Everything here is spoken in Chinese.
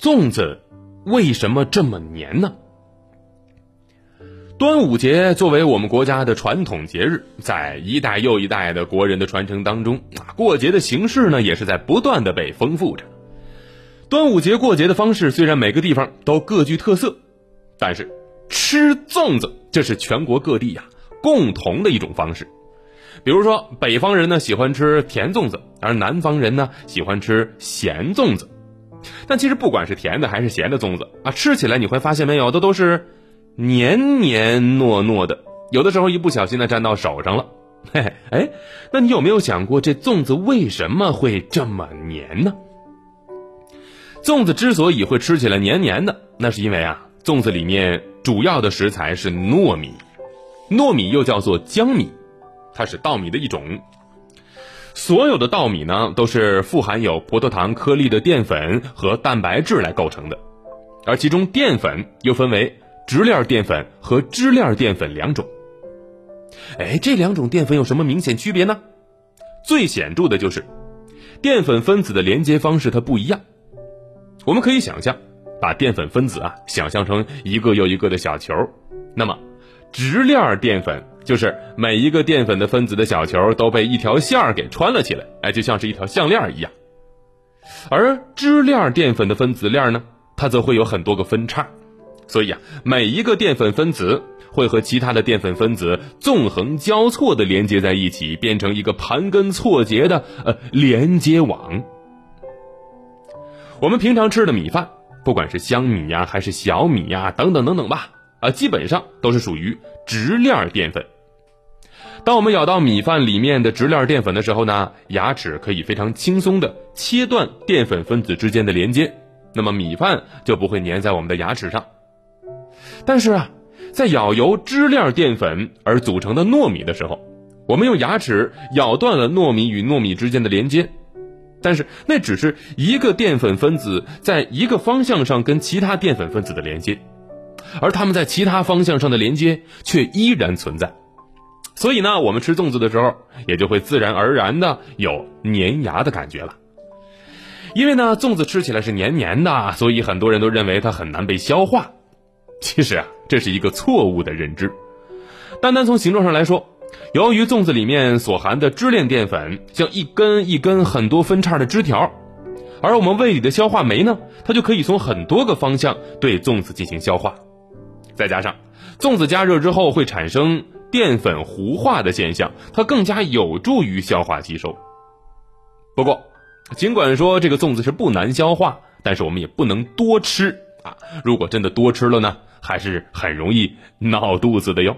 粽子为什么这么黏呢？端午节作为我们国家的传统节日，在一代又一代的国人的传承当中啊，过节的形式呢也是在不断的被丰富着。端午节过节的方式虽然每个地方都各具特色，但是吃粽子这是全国各地呀共同的一种方式。比如说，北方人呢喜欢吃甜粽子，而南方人呢喜欢吃咸粽子。但其实不管是甜的还是咸的粽子啊，吃起来你会发现没有，的都是。黏黏糯糯的，有的时候一不小心呢沾到手上了，嘿嘿，哎，那你有没有想过这粽子为什么会这么黏呢？粽子之所以会吃起来黏黏的，那是因为啊，粽子里面主要的食材是糯米，糯米又叫做江米，它是稻米的一种。所有的稻米呢，都是富含有葡萄糖颗粒的淀粉和蛋白质来构成的，而其中淀粉又分为。直链淀粉和支链淀粉两种，哎，这两种淀粉有什么明显区别呢？最显著的就是，淀粉分子的连接方式它不一样。我们可以想象，把淀粉分子啊想象成一个又一个的小球，那么直链淀粉就是每一个淀粉的分子的小球都被一条线儿给穿了起来，哎，就像是一条项链一样。而支链淀粉的分子链呢，它则会有很多个分叉。所以啊，每一个淀粉分子会和其他的淀粉分子纵横交错的连接在一起，变成一个盘根错节的呃连接网。我们平常吃的米饭，不管是香米呀，还是小米呀，等等等等吧，啊，基本上都是属于直链淀粉。当我们咬到米饭里面的直链淀粉的时候呢，牙齿可以非常轻松的切断淀粉分子之间的连接，那么米饭就不会粘在我们的牙齿上。但是啊，在咬由支链淀粉而组成的糯米的时候，我们用牙齿咬断了糯米与糯米之间的连接，但是那只是一个淀粉分子在一个方向上跟其他淀粉分子的连接，而它们在其他方向上的连接却依然存在。所以呢，我们吃粽子的时候也就会自然而然的有粘牙的感觉了。因为呢，粽子吃起来是黏黏的，所以很多人都认为它很难被消化。其实啊，这是一个错误的认知。单单从形状上来说，由于粽子里面所含的支链淀粉像一根一根很多分叉的枝条，而我们胃里的消化酶呢，它就可以从很多个方向对粽子进行消化。再加上粽子加热之后会产生淀粉糊化的现象，它更加有助于消化吸收。不过，尽管说这个粽子是不难消化，但是我们也不能多吃啊！如果真的多吃了呢？还是很容易闹肚子的哟。